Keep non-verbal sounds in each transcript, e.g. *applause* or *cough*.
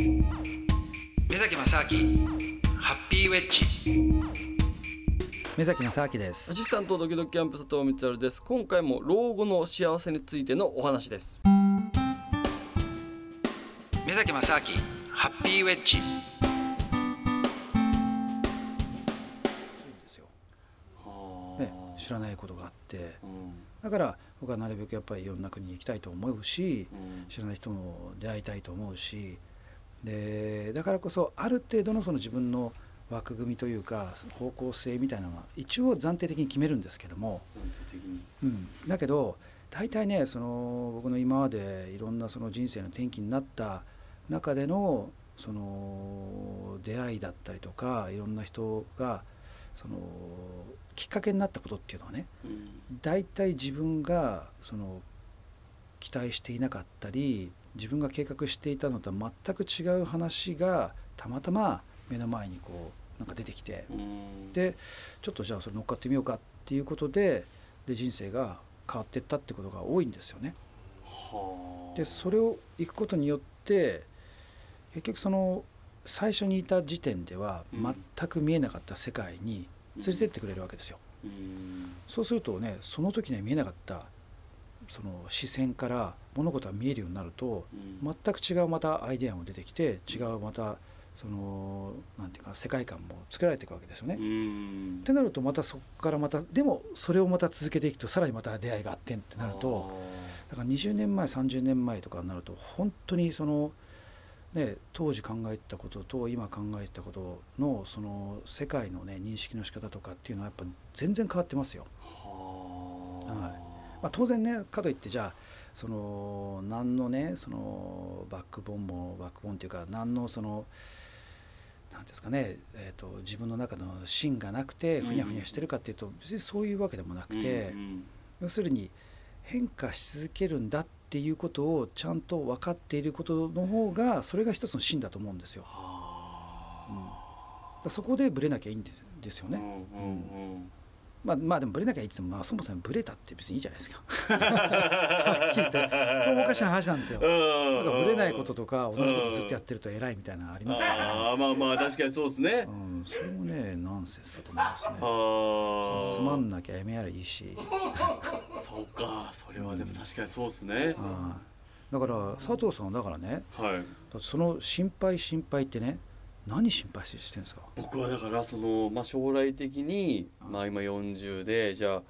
目崎正明ハッピーウェッジ。目崎正明です。アシスタントドキドキキャンプ佐藤光です。今回も老後の幸せについてのお話です。目崎正明ハッピーウェッジ。ね、知らないことがあって、うん、だから僕はなるべくやっぱりいろんな国に行きたいと思うし、うん、知らない人も出会いたいと思うしでだからこそある程度のその自分の枠組みというか方向性みたいなのは一応暫定的に決めるんですけども、うん、だけど大体ねその僕の今までいろんなその人生の転機になった中でのその出会いだったりとかいろんな人がそのきっかけになったことっていうのはね、うん、大体自分がその期待していなかったり自分が計画していたのとは全く違う話がたまたま目の前にこうなんか出てきて、うん、でちょっとじゃあそれ乗っかってみようかっていうことでで人生が変わっていったってことが多いんですよね。でそれを行くことによって結局その最初にいた時点では全く見えなかった世界に連れてってくれるわけですよ。そうするとねその時には見えなかったその視線から物事が見えるようになると、全く違うまたアイデアも出てきて違うまたそのなんていうか世界観も作られていくわけですよね。ってなるとまたそこからまたでもそれをまた続けていくとさらにまた出会いがあってんってなるとだから20年前30年前とかになると本当にその。ね、当時考えたことと今考えたことのその世界のね認識の仕方とかっていうのはやっぱ全然変わってますよ。はいまあ、当然ねかといってじゃあその何のねそのバックボーンもバックボーンっていうか何のその何ですかね、えーと、自分の中の芯がなくてふにゃふにゃしてるかっていうと別にそういうわけでもなくて、要するに変化し続けるんだっていうことをちゃんと分かっていることの方がそれが一つの芯だと思うんですよ。うん、そこでぶれなきゃいいんですよね。うんまあ、まあでもブレなきゃいいっても、まあ、そもそもブレたって別にいいじゃないですか。*laughs* はっきり言ってこれもおかしな話なんですよ。なんかブレないこととか同じことずっとやってると偉いみたいなのありますから、ね、あまあまあ確かにそうですね。うん、それもねナンセンスだと思いますね。つまんなきゃやめやらいいし。*laughs* そうかそれはでも確かにそうですね。うん、だから佐藤さんはだからね、はい、その心配心配ってね何心配してるんですか？僕はだからその、まあ、将来的に、まあ、今40でじゃあ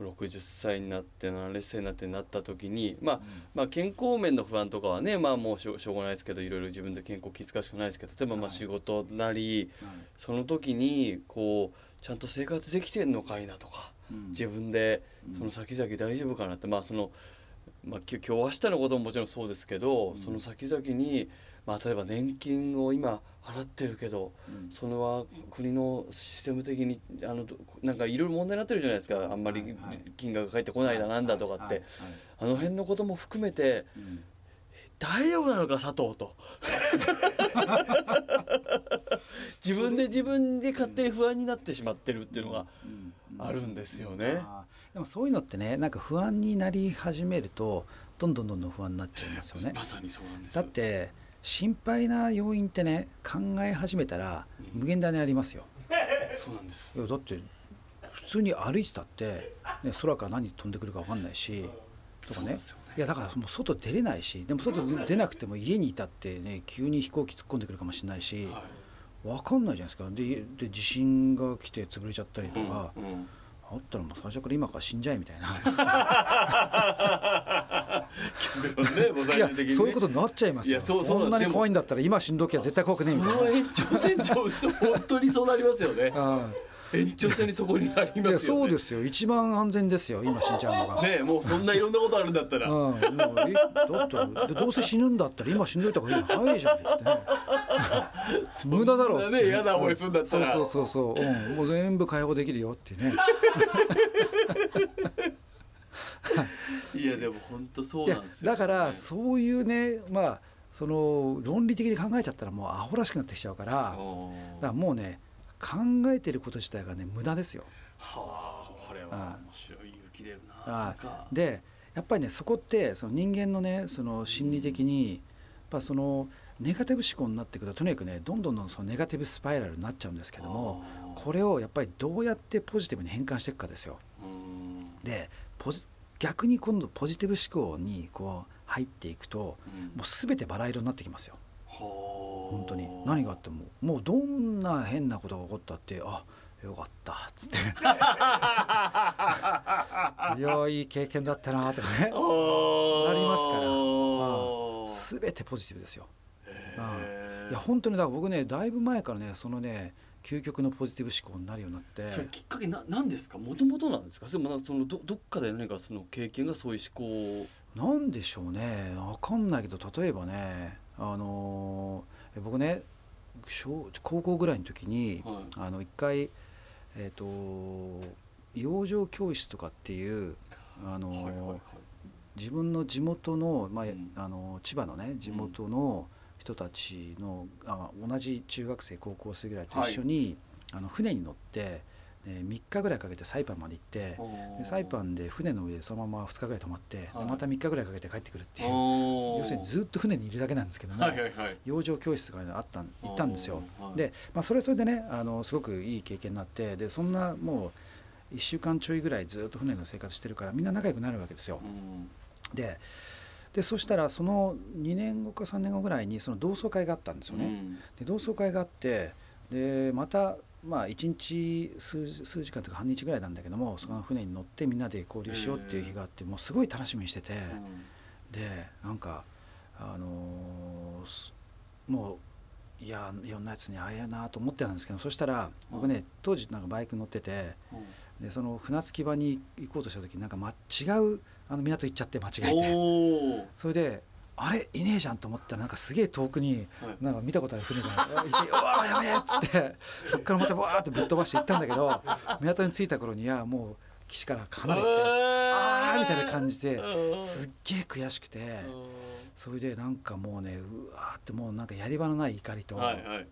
60歳になって70歳になってなった時に、まあ、まあ健康面の不安とかはねまあもうしょしょうがないですけどいろいろ自分で健康気遣うしかないですけど例えばまあ仕事なり、その時にこうちゃんと生活できてんのかいなとか、自分でその先々大丈夫かなってまあその、まあ、今日明日のことももちろんそうですけど、その先々にまあ、例えば年金を今払ってるけど、うん、それは国のシステム的にあのなんかいろいろ問題になってるじゃないですか。あんまり金額が返ってこないだなんだとかって、あの辺のことも含めて、うん、大丈夫なのか佐藤と。*laughs* 自分で自分で勝手に不安になってしまってるっていうのがあるんですよね。でもそういうのってねなんか不安になり始めるとどんどんどんどん不安になっちゃいますよね。まさにそうなんです。だって心配な要因ってね考え始めたら無限大にありますよ。*laughs* そうなんです。だって普通に歩いてたって、ね、空から何飛んでくるか分かんないしとかね、ね、いやだからもう外出れないしでも外出なくても家にいたってね急に飛行機突っ込んでくるかもしれないし、はい、分かんないじゃないですか。でで地震が来て潰れちゃったりとか。うんうんあったらもう最初から今から死んじゃえみたいな。いやそういうことになっちゃいますよ。そそんなに怖いんだったら今死んどきゃ絶対怖くねえみたいな。その延長線上本当にそうなりますよね延長線にそこにありますよ、ね、そうですよ。一番安全ですよ今死んじゃうのが。ねもうそんないろんなことあるんだったら、うん、もうえだってどうせ死ぬんだったら今死んどいた方がいい早いじゃ *laughs* んってね無駄だろうってね。嫌な思いするんだったら。そうそうそうそう、うん、もう全部解放できるよってね。いやでも本当そうなんですよ、ね、だからそういうねまあその論理的に考えちゃったらもうアホらしくなってきちゃうからだからもうね考えてること自体がね無駄ですよ。はあこれは面白い勇気出るな。でやっぱりねそこってその人間のねその心理的にやっぱそのネガティブ思考になっていくととにかくねどんどんどんそのネガティブスパイラルになっちゃうんですけどもこれをやっぱりどうやってポジティブに変換していくかですよ。で逆に今度ポジティブ思考にこう入っていくと、もう全てバラ色になってきますよ。本当に。何があってももうどんな変なことが起こったってあよかったっつって。*laughs* いやいい経験だったなとかね。なりますから、まあ、全てポジティブですよ。うん、いや本当にだから僕ねだいぶ前からねそのね究極のポジティブ思考になるようになって。それきっかけな何ですか？もともとなんですか？それもそのどどっかで何かその経験がそういう思考なんでしょうね。分かんないけど例えばねあのー、僕ね小高校ぐらいの時に、はい、あの一回えっ、ー、と養生教室とかっていうあのーはいはいはい、自分の地元の,、まあ、うん、あの千葉のね地元の、うん人たちのあ同じ中学生高校生ぐらいと一緒に、はい、あの船に乗って、ね、3日ぐらいかけてサイパンまで行ってでサイパンで船の上でそのまま2日ぐらい泊まって、はい、でまた3日ぐらいかけて帰ってくるっていう。要するにずっと船にいるだけなんですけども、はいはいはい、養生教室があった行ったんですよ。で、まあ、それはそれでねあのすごくいい経験になってでそんなもう1週間ちょいぐらいずっと船の生活してるからみんな仲良くなるわけですよ。ででそしたらその2年後か3年後ぐらいにその同窓会があったんですよね。うん、で同窓会があってでまたまあ1日数数時間とか半日ぐらいなんだけどもその船に乗ってみんなで交流しようっていう日があってもうすごい楽しみにしてて、でなんかあのー、もういやいろんなやつに会えやなと思ってたんですけどそしたら僕ね当時なんかバイク乗っててでその船着き場に行こうとした時なんか、ま、違うあの港行っちゃって間違えて。それであれいねえじゃんと思ったらなんかすげえ遠くになんか見たことある船がいて「うわやべえ!」っつってそっからまたバーってぶっ飛ばして行ったんだけど港に着いた頃にはもう岸から離れててああみたいな感じですっげえ悔しくてそれでなんかもうねうわーってもうなんかやり場のない怒りと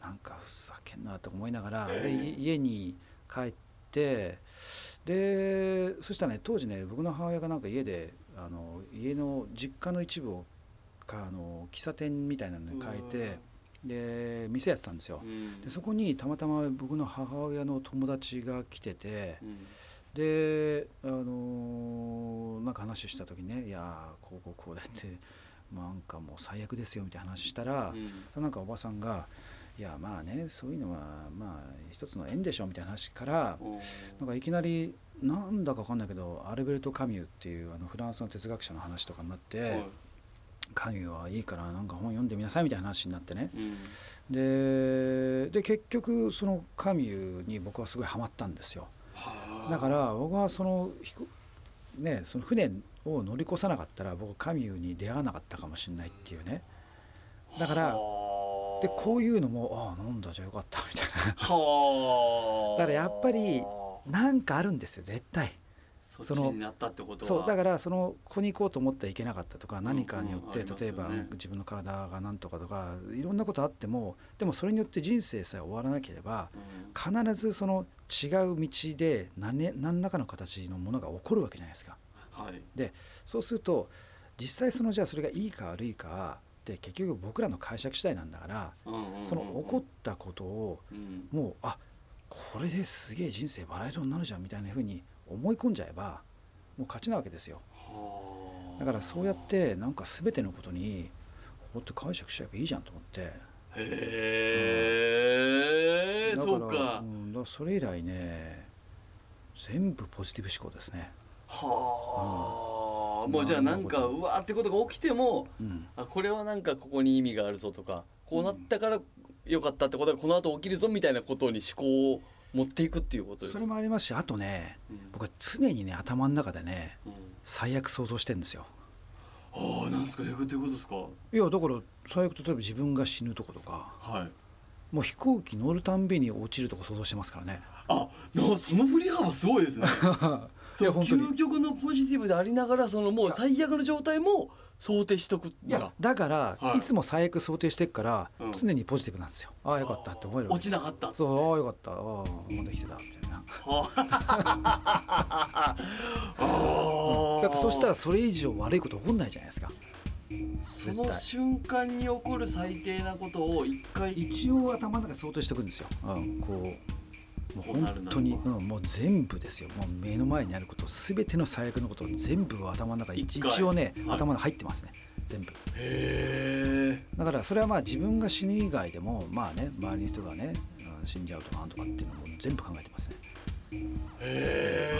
なんかふざけんなと思いながらで家に帰ってでそしたらね当時ね僕の母親がなんか家であの家の実家の一部をかあの喫茶店みたいなのに変えてで店やってたんですよ、うん、でそこにたまたま僕の母親の友達が来てて、うん、であのなんか話した時にね「いやこうこうこうだってなんかもう最悪ですよ」みたいな話したら、うん、なんかおばさんが「いやまあねそういうのはまあ一つの縁でしょみたいな話からなんかいきなりなんだか分かんないけどアルベルト・カミュっていうあのフランスの哲学者の話とかになって、カミュはいいからなんか本読んでみなさいみたいな話になってね、うん、でで結局そのカミュに僕はすごいハマったんですよ。だから僕はそのねその船を乗り越さなかったら僕カミュに出会わなかったかもしれないっていうね。だからでこういうのもああなんだじゃあよかったみたいな。だからやっぱりなんかあるんですよ絶対そのそうだからそのここに行こうと思ってはいけなかったとか何かによって、例えば自分の体が何とかとかいろんなことあってもでもそれによって人生さえ終わらなければ、必ずその違う道で何何らかの形のものが起こるわけじゃないですか。はい、でそうすると実際そのじゃあそれがいいか悪いかって結局僕らの解釈次第なんだから、その起こったことを、もうあこれですげえ人生バラ色になるじゃんみたいなふうに思い込んじゃえばもう勝ちなわけですよ。だからそうやってなんか全てのことにこって解釈しちゃえばいいじゃんと思って。へえ、うん、そうか,、うん、だからそれ以来ね全部ポジティブ思考ですね。はあ、もうじゃあなんかうわーってことが起きても、うん、あこれはなんかここに意味があるぞとかこうなったからよかったってことがこの後起きるぞみたいなことに思考を持っていくっていうことですそれもありますしあとね、うん、僕は常にね頭の中でね、うん、最悪想像してるんですよ。ああなんですかどういうことですか？いやだから最悪例えば自分が死ぬとことか、はい、もう飛行機乗るたんびに落ちるとこ想像してますからね。あその振り幅すごいですね。*laughs* そう究極のポジティブでありながらそのもう最悪の状態も想定しとくいやだから、はい、いつも最悪想定してっから、うん、常にポジティブなんですよ。ああよかったって思える落ちなかったそうああよかった。ああもうできてたみたいな。*laughs* だってそしたらそれ以上悪いこと起こんないじゃないですか。その瞬間に起こる最低なことを一回。一応頭の中想定しておくんですよ、うん、こうもう本当に、うん、もう全部ですよ。もう目の前にあること全ての最悪のことを全部頭の中に一応ね、はい、頭に入ってますね。全部。だからそれはまあ自分が死ぬ以外でもまあね周りの人がね死んじゃうとかなんとかっていうのも全部考えてますね。へ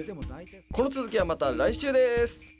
えでも大体この続きはまた来週です